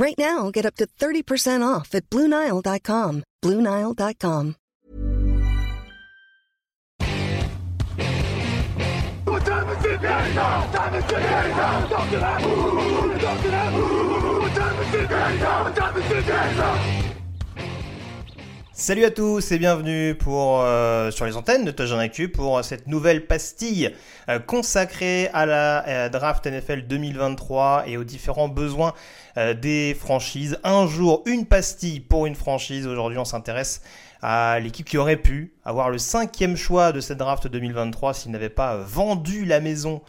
Right now, get up to 30% off at BlueNile.com. BlueNile.com. What time is it now? Time is it now? What time is it now? Time is it now? Salut à tous et bienvenue pour, euh, sur les antennes de Touchdown Actu pour cette nouvelle pastille euh, consacrée à la euh, draft NFL 2023 et aux différents besoins des franchises. Un jour, une pastille pour une franchise. Aujourd'hui, on s'intéresse à l'équipe qui aurait pu avoir le cinquième choix de cette draft 2023 s'ils n'avaient pas vendu la maison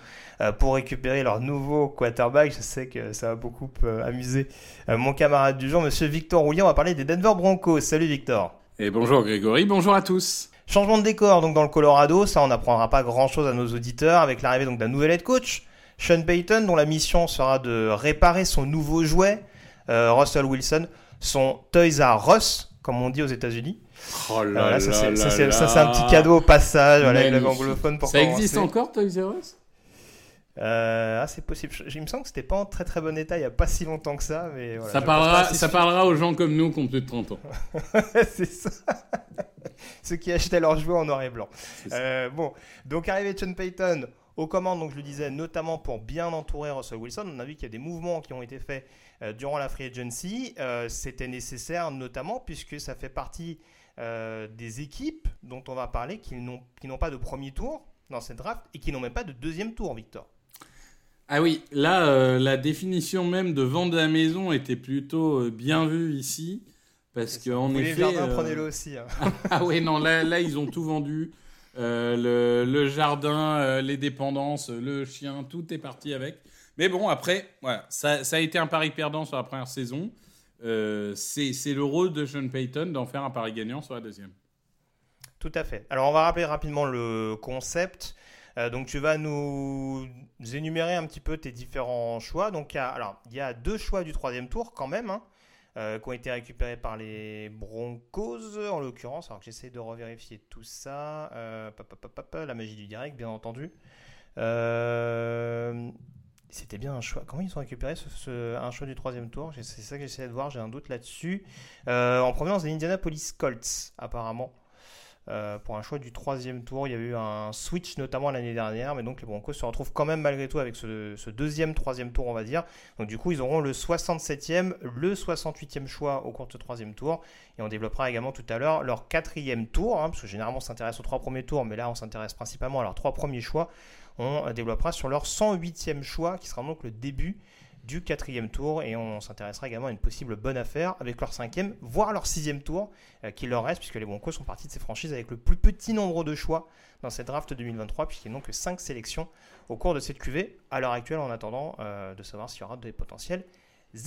pour récupérer leur nouveau quarterback. Je sais que ça va beaucoup amuser mon camarade du jour, monsieur Victor Roulier. On va parler des Denver Broncos. Salut Victor. Et bonjour Grégory, bonjour à tous. Changement de décor donc dans le Colorado, ça on n'apprendra pas grand chose à nos auditeurs avec l'arrivée donc d'un nouvel head coach, Sean Payton, dont la mission sera de réparer son nouveau jouet, euh, Russell Wilson, son Toys R Us, comme on dit aux États-Unis. Oh là là ça, c'est- un petit cadeau au passage, voilà, avec anglophone pour Ça existe commencer. encore Toys R Us? Euh, ah, c'est possible. Je- Il me semble que c'était pas en très très bon état il y a pas si longtemps que ça, mais voilà, ça, parlera, ça parlera aux gens comme nous qui ont plus de 30 ans. c'est ça. Ceux qui achetaient leurs jouets en noir et blanc. Euh, bon, donc arrivé Sean Payton aux commandes, donc je le disais, notamment pour bien entourer Russell Wilson. On a vu qu'il y a des mouvements qui ont été faits euh, durant la free agency. C'était nécessaire, notamment puisque ça fait partie des équipes dont on va parler qui n'ont qui n'ont pas de premier tour dans cette draft et qui n'ont même pas de deuxième tour, Victor. Ah oui, là, euh, la définition même de vendre la maison était plutôt euh, bien vue ici. Parce qu'en Vous voulez effet. euh, prenez-le aussi. hein. ah oui, non, là, là, ils ont tout vendu. Euh, le, le jardin, les dépendances, le chien, tout est parti avec. Mais bon, après, voilà, ça, ça a été un pari perdant sur la première saison. C'est c'est le rôle de Sean Payton d'en faire un pari gagnant sur la deuxième. Tout à fait. Alors on va rappeler rapidement le concept. Euh, donc tu vas nous énumérer un petit peu tes différents choix. Donc alors, il y a deux choix du troisième tour quand même, hein, euh, qui ont été récupérés par les Broncos en l'occurrence. Alors que j'essaie de revérifier tout ça. Euh, la magie du direct, bien entendu. C'était bien un choix. Comment ils ont récupéré ce- un choix du troisième tour? C'est ça que j'essaie de voir, j'ai un doute là-dessus. En provenance des Indianapolis Colts, apparemment. Euh, pour un choix du troisième tour. Il y a eu un switch notamment l'année dernière, mais donc les Broncos se retrouvent quand même malgré tout avec ce, deuxième, troisième tour, on va dire. Donc du coup, ils auront le 67e, le 68e choix au cours de ce troisième tour. Et on développera également tout à l'heure leur quatrième tour, hein, parce que généralement on s'intéresse aux trois premiers tours, mais là on s'intéresse principalement à leurs trois premiers choix. On développera sur leur 108e choix, qui sera donc le début du quatrième tour et on s'intéressera également à une possible bonne affaire avec leur cinquième, voire leur sixième tour euh, qui leur reste puisque les Broncos sont partis de ces franchises avec le plus petit nombre de choix dans cette draft 2023 puisqu'ils n'ont que 5 sélections au cours de cette QV à l'heure actuelle en attendant euh, de savoir s'il y aura des potentiels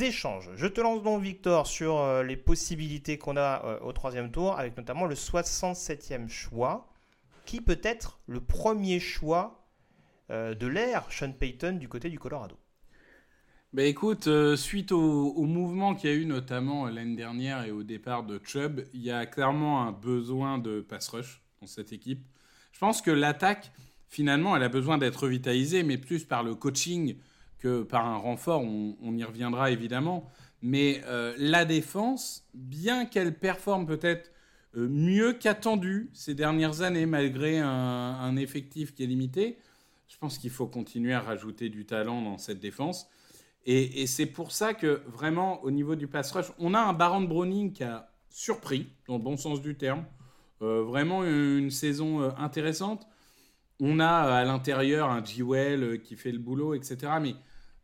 échanges. Je te lance donc Victor sur euh, les possibilités qu'on a au troisième tour avec notamment le 67e choix qui peut être le premier choix de l'ère Sean Payton du côté du Colorado. Bah écoute, euh, suite au, mouvement qu'il y a eu notamment euh, l'année dernière et au départ de Chubb, il y a clairement un besoin de pass rush dans cette équipe. Je pense que l'attaque, finalement, elle a besoin d'être revitalisée, mais plus par le coaching que par un renfort. On, y reviendra évidemment. Mais euh, la défense, bien qu'elle performe peut-être mieux qu'attendu ces dernières années, malgré un effectif qui est limité, je pense qu'il faut continuer à rajouter du talent dans cette défense. Et, c'est pour ça que vraiment, au niveau du pass rush, on a un Baron Browning qui a surpris, dans le bon sens du terme. vraiment une saison intéressante. On a à l'intérieur un G-Well qui fait le boulot, etc. Mais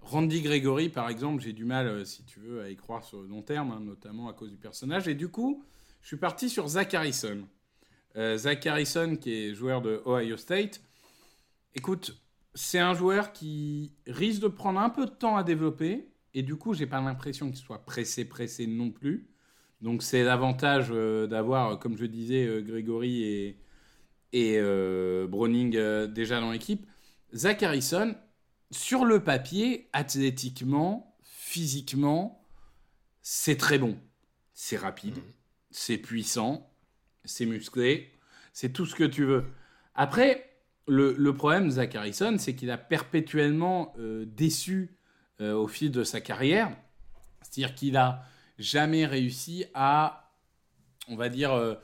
Randy Gregory, par exemple, j'ai du mal, si tu veux, à y croire sur le long terme, hein, notamment à cause du personnage. Et du coup, je suis parti sur Zach Harrison. Zach Harrison, qui est joueur de Ohio State. Écoute, c'est un joueur qui risque de prendre un peu de temps à développer. Et du coup, j'ai pas l'impression qu'il soit pressé, pressé non plus. Donc, c'est l'avantage euh, d'avoir, comme je disais, euh, Grégory et, et euh, Browning déjà dans l'équipe. Zach Harrison, sur le papier, athlétiquement, physiquement, c'est très bon. C'est rapide, mmh. c'est puissant, c'est musclé, c'est tout ce que tu veux. Après, le, problème de Zach Harrison, c'est qu'il a perpétuellement euh, déçu euh, au fil de sa carrière. C'est-à-dire qu'il n'a jamais réussi à, on va dire, euh,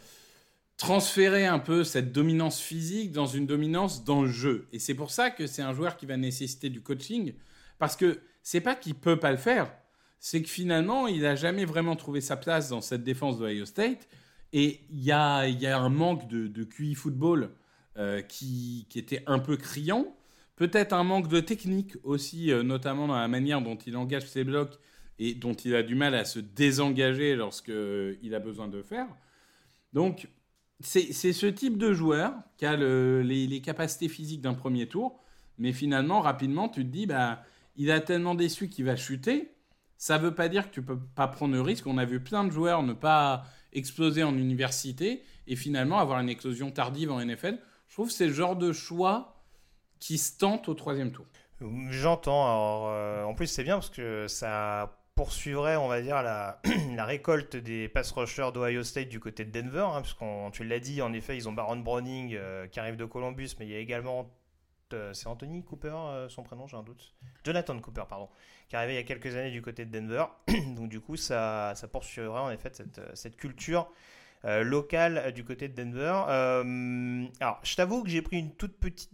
transférer un peu cette dominance physique dans une dominance dans le jeu. Et c'est pour ça que c'est un joueur qui va nécessiter du coaching. Parce que c'est pas qu'il peut pas le faire, c'est que finalement, il n'a jamais vraiment trouvé sa place dans cette défense de Ohio State. Et il y a, un manque de, de QI football euh, qui, était un peu criant. Peut-être un manque de technique aussi, euh, notamment dans la manière dont il engage ses blocs et dont il a du mal à se désengager lorsqu'il euh, a besoin de faire. Donc, c'est ce type de joueur qui a les, capacités physiques d'un premier tour, mais finalement, rapidement, tu te dis, bah, il a tellement déçu qu'il va chuter. Ça ne veut pas dire que tu peux pas prendre le risque. On a vu plein de joueurs ne pas exploser en université et finalement avoir une explosion tardive en NFL. Je trouve que c'est le genre de choix qui se tente au troisième tour. J'entends. Euh, en plus, c'est bien parce que ça poursuivrait, on va dire, la, récolte des pass rushers d'Ohio State du côté de Denver. Hein, puisqu'on, tu l'as dit, en effet, ils ont Baron Browning euh, qui arrive de Columbus, mais il y a également. Euh, c'est Anthony Cooper, son prénom, j'ai un doute. Jonathan Cooper, pardon, qui est arrivé il y a quelques années du côté de Denver. Donc, du coup, ça, ça poursuivrait en effet cette, cette culture euh, local euh, du côté de Denver. Euh, alors, je t'avoue que j'ai pris une toute petite,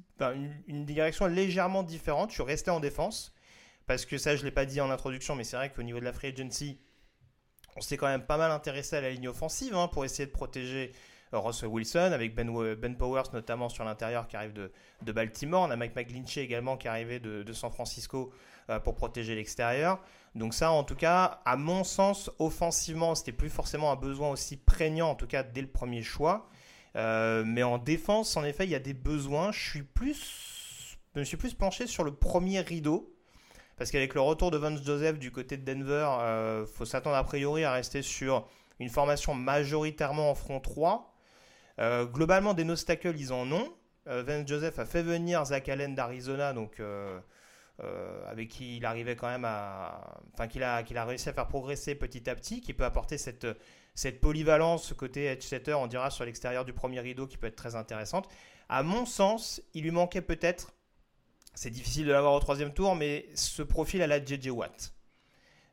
une, direction légèrement différente. Je suis resté en défense parce que ça, je l'ai pas dit en introduction, mais c'est vrai qu'au niveau de la free agency, on s'est quand même pas mal intéressé à la ligne offensive hein, pour essayer de protéger Russell Wilson, avec Ben, ben Powers notamment sur l'intérieur qui arrive de, Baltimore. On a Mike McGlinchey également qui est arrivé de San Francisco pour protéger l'extérieur. Donc ça, en tout cas, à mon sens, offensivement, c'était plus forcément un besoin aussi prégnant, en tout cas dès le premier choix. Euh, mais en défense, en effet, il y a des besoins. Je suis plus, je me suis plus penché sur le premier rideau. Parce qu'avec le retour de Vance Joseph du côté de Denver, il euh, faut s'attendre a priori à rester sur une formation majoritairement en front 3. Euh, globalement, des no ils en ont. Vance Joseph a fait venir Zach Allen d'Arizona, donc euh, avec qui il arrivait quand même à, enfin qu'il a, a réussi à faire progresser petit à petit, qui peut apporter cette, cette polyvalence, ce côté edge setter, on dira sur l'extérieur du premier rideau, qui peut être très intéressante. À mon sens, il lui manquait peut-être, c'est difficile de l'avoir au troisième tour, mais ce profil à la JJ Watt.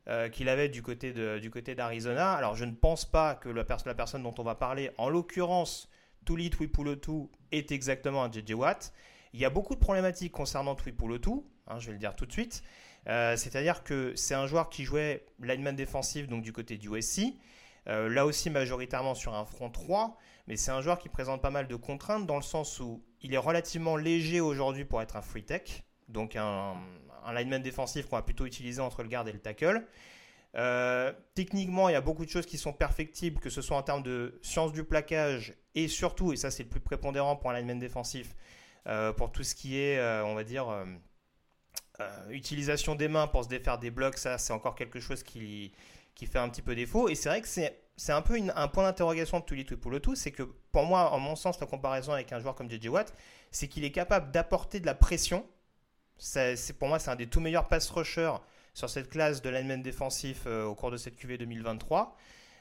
Euh, qu'il avait du côté, du côté d'Arizona. Alors je ne pense pas que la, personne dont on va parler, en l'occurrence Tuli Tuipulotu, est exactement un JJ Watt. Il y a beaucoup de problématiques concernant Tuipulotu. Hein, je vais le dire tout de suite. Euh, c'est-à-dire que c'est un joueur qui jouait lineman défensif donc du côté du USC, euh, là aussi majoritairement sur un front 3, mais c'est un joueur qui présente pas mal de contraintes dans le sens où il est relativement léger aujourd'hui pour être un free tech, donc un, lineman défensif qu'on va plutôt utiliser entre le garde et le tackle. Euh, techniquement, il y a beaucoup de choses qui sont perfectibles, que ce soit en termes de science du plaquage et surtout, et ça c'est le plus prépondérant pour un lineman défensif, pour tout ce qui est, on va dire, euh, utilisation des mains pour se défaire des blocs, ça c'est encore quelque chose qui, qui fait un petit peu défaut. Et c'est vrai que c'est, un peu un point d'interrogation de Tuli pour le tout, c'est que pour moi, en mon sens, la comparaison avec un joueur comme JJ Watt, c'est qu'il est capable d'apporter de la pression. C'est, pour moi, c'est un des tout meilleurs pass rushers sur cette classe de lineman défensif euh, au cours de cette QV 2023.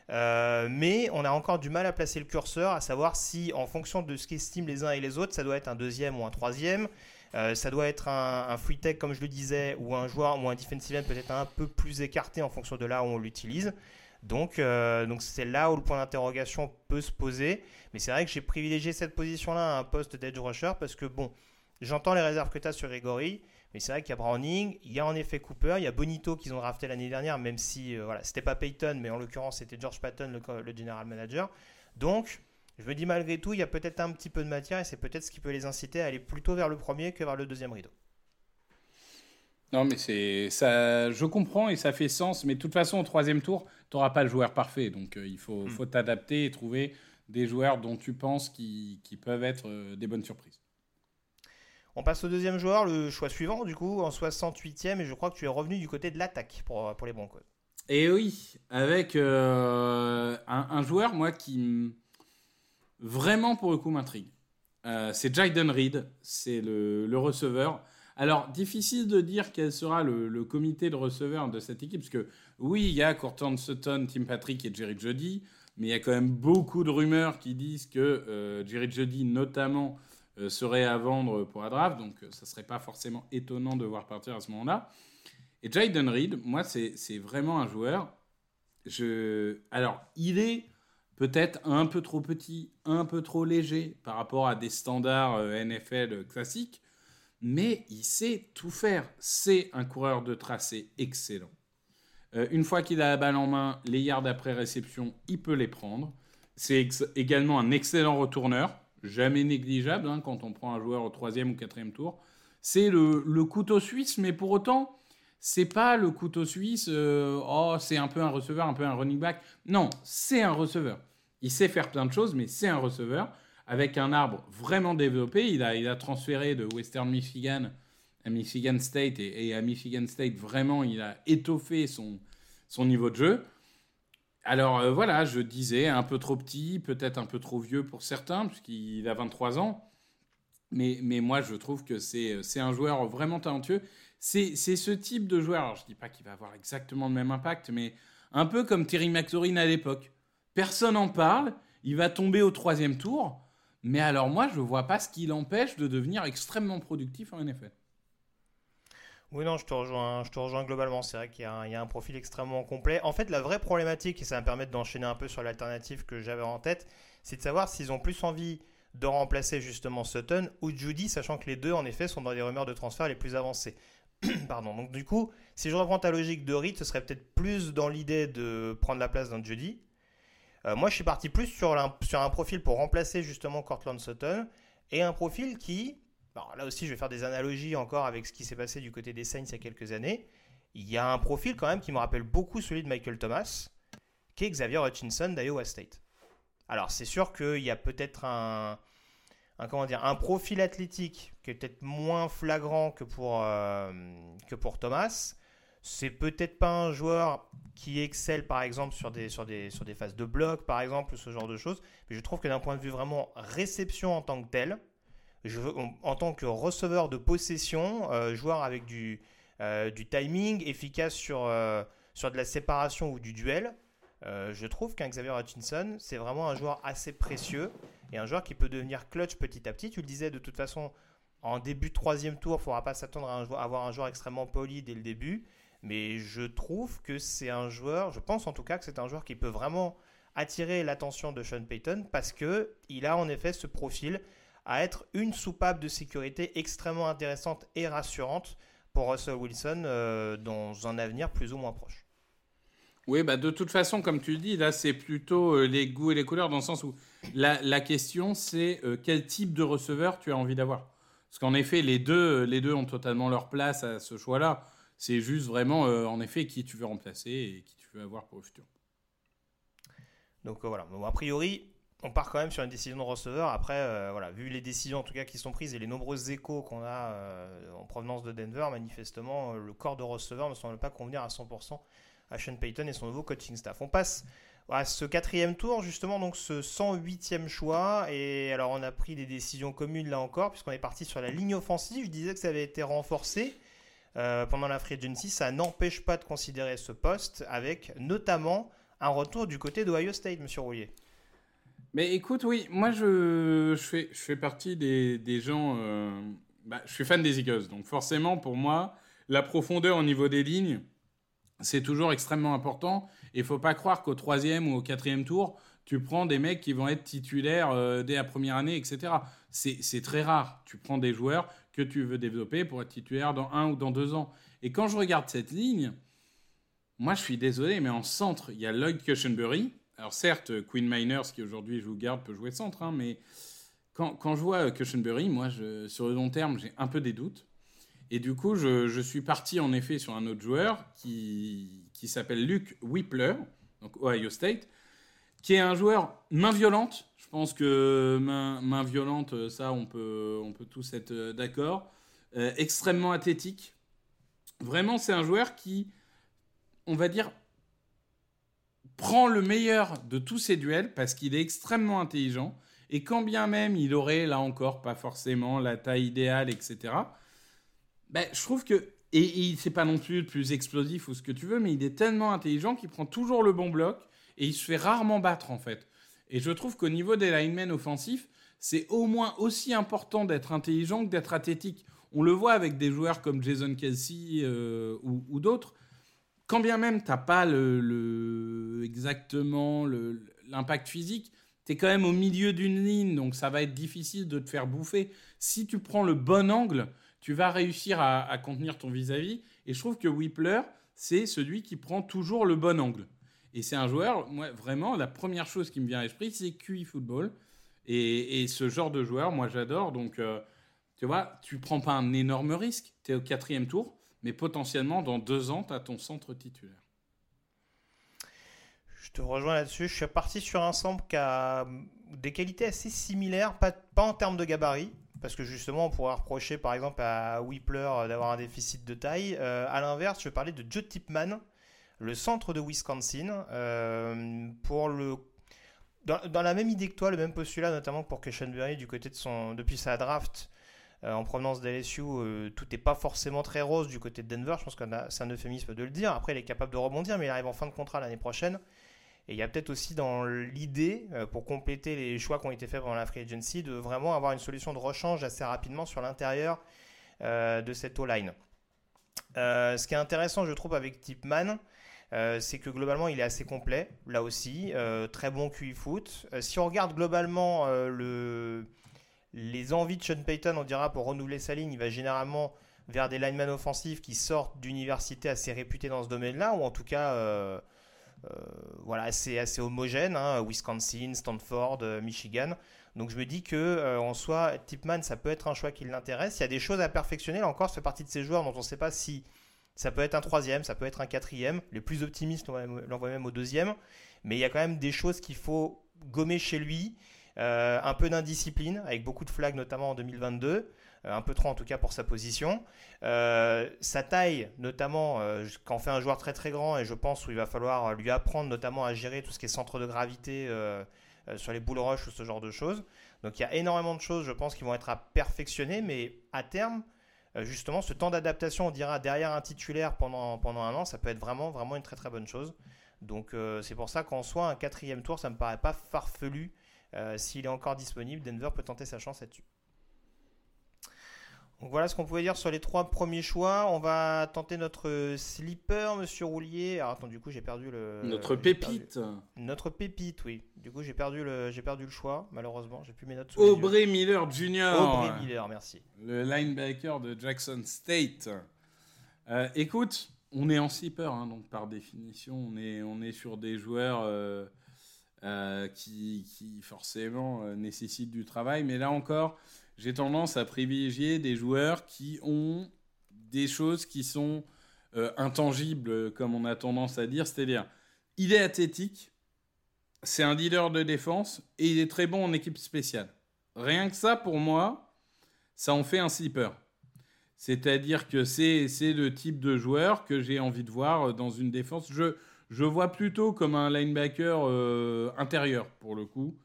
Euh, mais on a encore du mal à placer le curseur, à savoir si, en fonction de ce qu'estiment les uns et les autres, ça doit être un deuxième ou un troisième. Euh, ça doit être un, free tech, comme je le disais, ou un joueur ou un defensive end peut-être un peu plus écarté en fonction de là où on l'utilise. Donc, euh, donc c'est là où le point d'interrogation peut se poser. Mais c'est vrai que j'ai privilégié cette position-là à un poste d'edge rusher parce que, bon, j'entends les réserves que tu as sur Gregory. Mais c'est vrai qu'il y a Browning, il y a en effet Cooper, il y a Bonito qu'ils ont drafté l'année dernière, même si euh, voilà, c'était pas Payton, mais en l'occurrence c'était George Patton, le, le, general manager. Donc je me dis malgré tout, il y a peut-être un petit peu de matière et c'est peut-être ce qui peut les inciter à aller plutôt vers le premier que vers le deuxième rideau. Non, mais c'est ça. Je comprends et ça fait sens. Mais de toute façon, au troisième tour, tu n'auras pas le joueur parfait. Donc, euh, il faut, hmm. faut t'adapter et trouver des joueurs dont tu penses qui, qui peuvent être euh, des bonnes surprises. On passe au deuxième joueur, le choix suivant, du coup, en 68e. Et je crois que tu es revenu du côté de l'attaque pour, pour les Broncos. Et oui, avec euh, un, joueur, moi, qui vraiment, pour le coup, m'intrigue. c'est Jaden Reed, c'est le, receveur. Alors, difficile de dire quel sera le, comité de receveurs de cette équipe, parce que oui, il y a Courtland Sutton, Tim Patrick et Jerry Jody, mais il y a quand même beaucoup de rumeurs qui disent que euh, Jerry Jody, notamment, euh, serait à vendre pour la draft, donc euh, ça ne serait pas forcément étonnant de voir partir à ce moment-là. Et Jaden Reed, moi, c'est vraiment un joueur. Alors, il est peut-être un peu trop petit, un peu trop léger par rapport à des standards NFL classiques, mais il sait tout faire. C'est un coureur de tracé excellent. Euh, une fois qu'il a la balle en main, les yards après réception, il peut les prendre. C'est également un excellent retourneur, jamais négligeable hein, quand on prend un joueur au troisième ou quatrième tour. C'est le, couteau suisse, mais pour autant, c'est pas le couteau suisse. Euh, oh, c'est un peu un receveur, un peu un running back. Non, c'est un receveur. Il sait faire plein de choses, mais c'est un receveur avec un arbre vraiment développé. Il a, il a transféré de Western Michigan à Michigan State et, à Michigan State, vraiment, il a étoffé son, son niveau de jeu. Alors euh, voilà, je disais un peu trop petit, peut-être un peu trop vieux pour certains, puisqu'il a 23 ans. Mais, mais moi, je trouve que c'est un joueur vraiment talentueux. C'est ce type de joueur, alors je ne dis pas qu'il va avoir exactement le même impact, mais un peu comme Terry McLaurin à l'époque. Personne n'en parle, il va tomber au troisième tour. Mais alors moi, je vois pas ce qui l'empêche de devenir extrêmement productif en NFL. Oui, non, je te rejoins, je te rejoins globalement. C'est vrai qu'il y, a un profil extrêmement complet. En fait, la vraie problématique, et ça va me permettre d'enchaîner un peu sur l'alternative que j'avais en tête, c'est de savoir s'ils ont plus envie de remplacer justement Sutton ou Judy, sachant que les deux, en effet, sont dans les rumeurs de transfert les plus avancées. Pardon. Donc, du coup, si je reprends ta logique de Reed, ce serait peut-être plus dans l'idée de prendre la place d'un Judy, euh, moi, je suis parti plus sur un, profil pour remplacer justement Cortland Sutton et un profil qui, là aussi, je vais faire des analogies encore avec ce qui s'est passé du côté des Saints il y a quelques années. Il y a un profil quand même qui me rappelle beaucoup celui de Michael Thomas, qui est Xavier Hutchinson d'Iowa State. Alors, c'est sûr qu'il y a peut-être un, un, comment dire, un profil athlétique qui est peut-être moins flagrant que pour, euh, que pour Thomas. C'est peut-être pas un joueur qui excelle par exemple sur des, sur des, sur des phases de bloc par exemple, ce genre de choses. Mais je trouve que d'un point de vue vraiment réception en tant que tel, en tant que receveur de possession, euh, joueur avec du, euh, du timing efficace sur, euh, sur de la séparation ou du duel, je trouve qu'un Xavier Hutchinson, c'est vraiment un joueur assez précieux et un joueur qui peut devenir clutch petit à petit. Tu le disais de toute façon, en début de troisième tour, il ne faudra pas s'attendre à, avoir un joueur extrêmement poli dès le début. Mais je trouve que c'est un joueur, je pense en tout cas que c'est un joueur qui peut vraiment attirer l'attention de Sean Payton parce que il a en effet ce profil à être une soupape de sécurité extrêmement intéressante et rassurante pour Russell Wilson euh, dans un avenir plus ou moins proche. Oui, bah de toute façon, comme tu le dis, là, c'est plutôt euh, les goûts et les couleurs, dans le sens où la, question, c'est euh, quel type de receveur tu as envie d'avoir? Parce qu'en effet, les deux, les deux ont totalement leur place à ce choix-là. C'est juste vraiment, euh, en effet, qui tu veux remplacer et qui tu veux avoir pour le futur. Donc euh, voilà. a priori, on part quand même sur une décision de receveur. Après, euh, voilà, vu les décisions en tout cas qui sont prises et les nombreux échos qu'on a en provenance de Denver, manifestement, le corps de receveur ne semble pas convenir à 100% à Sean Payton et son nouveau coaching staff. On passe à ce quatrième tour, justement, donc ce 108e choix. Et alors, on a pris des décisions communes là encore, puisqu'on est parti sur la ligne offensive. Je disais que ça avait été renforcé. Euh, pendant la free agency, ça n'empêche pas de considérer ce poste avec notamment un retour du côté d'Ohio State, monsieur Rouillet. Mais écoute, oui, moi je, je, fais, je fais partie des, des gens. Euh, bah, je suis fan des Eagles, donc forcément pour moi, la profondeur au niveau des lignes, c'est toujours extrêmement important. Et il faut pas croire qu'au troisième ou au quatrième tour, tu prends des mecs qui vont être titulaires euh, dès la première année, etc. C'est très rare. Tu prends des joueurs que tu veux développer pour être titulaire dans un ou dans deux ans. Et quand je regarde cette ligne, moi je suis désolé, mais en centre, il y a Lloyd Cushenberry. alors certes, Queen Miners, qui aujourd'hui joue garde, peut jouer centre, hein, mais quand, je vois Cushenberry, moi, sur le long terme, j'ai un peu des doutes. Et du coup, je, je, suis parti en effet sur un autre joueur qui, qui s'appelle Luke Whippler, donc Ohio State, qui est un joueur main violente. Je pense que main, main violente, ça, on peut, on peut tous être euh, d'accord. Euh, extrêmement athlétique. Vraiment, c'est un joueur qui, on va dire, prend le meilleur de tous ses duels parce qu'il est extrêmement intelligent. Et quand bien même il aurait, là encore, pas forcément la taille idéale, etc., ben, je trouve que. Et, et c'est pas non plus le plus explosif ou ce que tu veux, mais il est tellement intelligent qu'il prend toujours le bon bloc et il se fait rarement battre, en fait. Et je trouve qu'au niveau des linemen offensifs, c'est au moins aussi important d'être intelligent que d'être athlétique. On le voit avec des joueurs comme Jason Kelsey euh, ou, d'autres quand bien même tu n'as pas exactement l'impact physique, tu es quand même au milieu d'une ligne, donc ça va être difficile de te faire bouffer. Si tu prends le bon angle, tu vas réussir à, contenir ton vis-à-vis. Et je trouve que Whippler, c'est celui qui prend toujours le bon angle. Et c'est un joueur, moi, vraiment, la première chose qui me vient à l'esprit, c'est QI Football. Et, ce genre de joueur, moi, j'adore. Donc, euh, tu vois, tu prends pas un énorme risque. Tu es au quatrième tour mais potentiellement dans deux ans, tu as ton centre titulaire. Je te rejoins là-dessus. Je suis parti sur un centre qui a des qualités assez similaires, pas, pas en termes de gabarit, parce que justement, on pourrait reprocher par exemple à Whippler d'avoir un déficit de taille. Euh, à l'inverse, je vais parler de Joe Tipman, le centre de Wisconsin, euh, pour le dans, la même idée que toi, le même postulat, notamment pour Keshenberry du côté de son depuis sa draft euh, en provenance d'LSU, euh, tout n'est pas forcément très rose du côté de Denver. Je pense que c'est un euphémisme de le dire. Après, il est capable de rebondir, mais il arrive en fin de contrat l'année prochaine. Et il y a peut-être aussi dans l'idée, pour compléter les choix qui ont été faits pendant la free agency, de vraiment avoir une solution de rechange assez rapidement sur l'intérieur de cette O-line. ce qui est intéressant, je trouve, avec Tipman, c'est que globalement il est assez complet, là aussi, euh, très bon QI foot. Euh, si on regarde globalement le, les envies de Sean Payton, on dira, pour renouveler sa ligne, il va généralement vers des linemen offensifs qui sortent d'universités assez réputées dans ce domaine-là, ou en tout cas, euh, euh, voilà, assez, assez homogène, hein, Wisconsin, Stanford, euh, Michigan. Donc je me dis que euh, en soi, Tipman, ça peut être un choix qui l'intéresse. Il y a des choses à perfectionner. Là encore, ça fait partie de ces joueurs dont on ne sait pas si ça peut être un troisième, ça peut être un quatrième. Les plus optimistes l'envoient même au deuxième. Mais il y a quand même des choses qu'il faut gommer chez lui. Euh, un peu d'indiscipline, avec beaucoup de flags notamment en 2022, euh, un peu trop en tout cas pour sa position. Euh, sa taille, notamment, quand on fait un joueur très très grand, et je pense où il va falloir lui apprendre notamment à gérer tout ce qui est centre de gravité sur les boules rush ou ce genre de choses. Donc il y a énormément de choses, je pense, qui vont être à perfectionner, mais à terme, justement, ce temps d'adaptation, on dira, derrière un titulaire pendant, un an, ça peut être vraiment, une très très bonne chose. Donc c'est pour ça qu'en soi, un quatrième tour, ça me paraît pas farfelu euh, s'il est encore disponible, Denver peut tenter sa chance là-dessus. Donc voilà ce qu'on pouvait dire sur les trois premiers choix. On va tenter notre slipper, monsieur Roulier. Alors attends, du coup j'ai perdu le. Notre pépite. Notre pépite, oui. Du coup j'ai perdu le, j'ai perdu le choix, malheureusement. J'ai plus mes notes. Aubrey Miller Jr. Aubrey Miller, merci. Le linebacker de Jackson State. Euh, écoute, on est en slipper, hein, donc par définition, on est, on est sur des joueurs. Euh, euh, qui, qui, forcément euh, nécessitent du travail. Mais là encore, j'ai tendance à privilégier des joueurs qui ont des choses qui sont euh, intangibles, comme on a tendance à dire. C'est-à-dire, il est athlétique, c'est un leader de défense et il est très bon en équipe spéciale. Rien que ça, pour moi, ça en fait un sleeper. C'est-à-dire que c'est le type de joueur que j'ai envie de voir dans une défense. Je, je vois plutôt comme un linebacker euh, intérieur, pour le coup.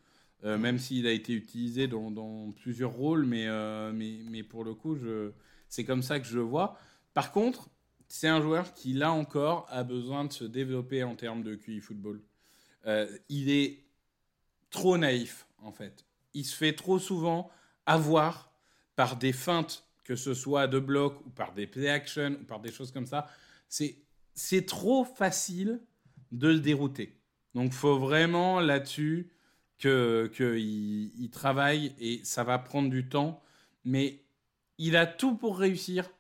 Euh, même s'il a été utilisé dans, plusieurs rôles, mais, euh, mais, mais, pour le coup, c'est comme ça que je le vois. Par contre, c'est un joueur qui, là encore, a besoin de se développer en termes de QI football. il est trop naïf, en fait. Il se fait trop souvent avoir par des feintes, que ce soit de bloc ou par des play action ou par des choses comme ça. C'est trop facile de le dérouter. Donc, faut vraiment là-dessus qu'il que il travaille et ça va prendre du temps. Mais il a tout pour réussir.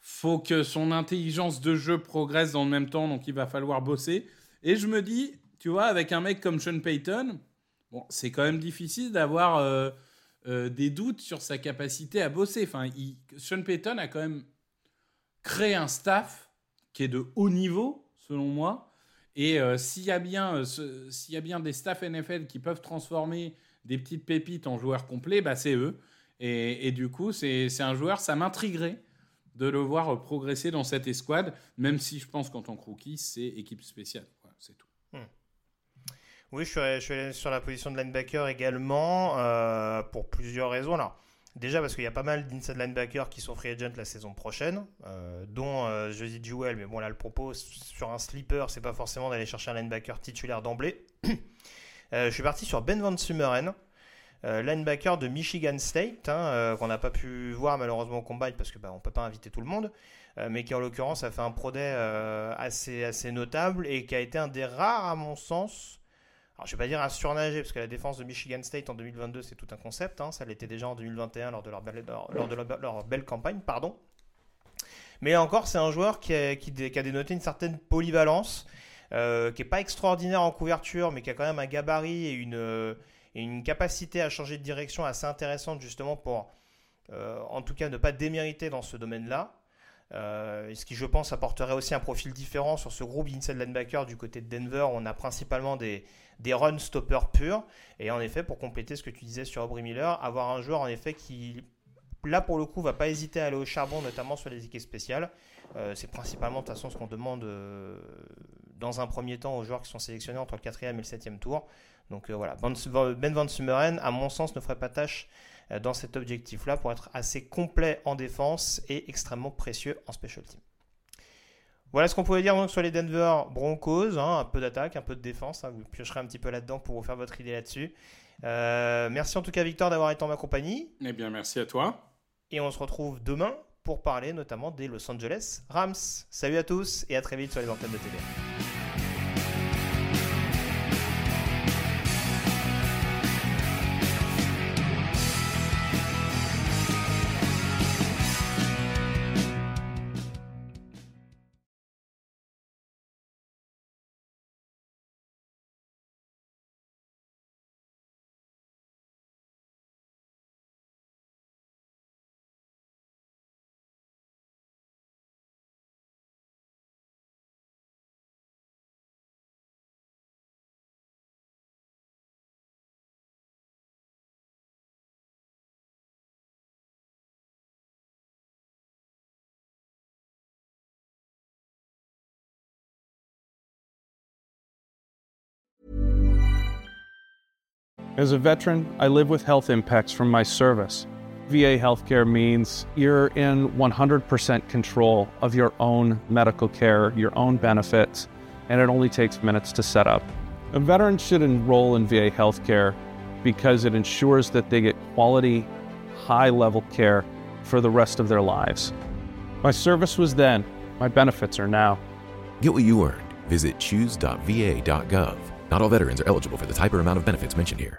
Faut que son intelligence de jeu progresse dans le même temps, donc il va falloir bosser. Et je me dis, tu vois, avec un mec comme Sean Payton, bon, c'est quand même difficile d'avoir euh, euh, des doutes sur sa capacité à bosser. Enfin, Sean Payton a quand même créé un staff qui est de haut niveau, selon moi. Et euh, s'il y, a bien, euh, y a bien des staffs NFL qui peuvent transformer des petites pépites en joueurs complets, bah, c'est eux. Et, du coup, c'est un joueur, ça m'intriguerait de le voir euh, progresser dans cette escouade, même si je pense qu'en tant que rookie, c'est équipe spéciale. C'est tout. Oui, je suis, sur la position de linebacker également euh, pour plusieurs raisons. Alors, déjà parce qu'il y a pas mal d'inside linebackers qui sont free agent la saison prochaine, euh, dont euh, Josie Jewell. Mais bon, là, le propos sur un sleeper, c'est pas forcément d'aller chercher un linebacker titulaire d'emblée. Euh, je suis parti sur Ben Van Sumeren, euh, linebacker de Michigan State, hein, qu'on n'a pas pu voir malheureusement au combine parce que bah, on peut pas inviter tout le monde, mais qui en l'occurrence a fait un pro assez, assez notable et qui a été un des rares, à mon sens, alors, je vais pas dire à surnager, parce que la défense de Michigan State en 2022, c'est tout un concept. hein. Ça l'était déjà en 2021 lors de leur belle, campagne. pardon. Mais là encore, c'est un joueur qui a, dénoté une certaine polyvalence, euh, qui est pas extraordinaire en couverture, mais qui a quand même un gabarit et une, euh, capacité à changer de direction assez intéressante, justement, pour, euh, en tout cas, ne pas démériter dans ce domaine-là. Euh, ce qui, je pense, apporterait aussi un profil différent sur ce groupe inside linebacker du côté de Denver. On a principalement des, des run stoppers purs. Et en effet, pour compléter ce que tu disais sur Aubrey Miller, avoir un joueur en effet qui, là pour le coup, va pas hésiter à aller au charbon, notamment sur les équipes spéciales. Euh, c'est principalement de toute façon ce qu'on demande euh, dans un premier temps aux joueurs qui sont sélectionnés entre le quatrième et le septième tour. Donc voilà, Ben Van Sumeren, à mon sens, ne ferait pas tâche dans cet objectif-là pour être assez complet en défense et extrêmement précieux en special team. Voilà ce qu'on pouvait dire donc sur les Denver Broncos, hein, un peu d'attaque, un peu de défense, hein, vous piocherez un petit peu là-dedans pour vous faire votre idée là-dessus. Euh, merci en tout cas Victor d'avoir été en ma compagnie Eh bien, merci à toi. et on se retrouve demain pour parler notamment des Los Angeles Rams. Salut à tous et à très vite sur les antennes de télé. As a veteran, I live with health impacts from my service. VA healthcare means you're in 100% control of your own medical care, your own benefits, and it only takes minutes to set up. A veteran should enroll in VA healthcare because it ensures that they get quality, high level care for the rest of their lives. My service was then, my benefits are now. Get what you earned. Visit choose.va.gov. Not all veterans are eligible for the type or amount of benefits mentioned here.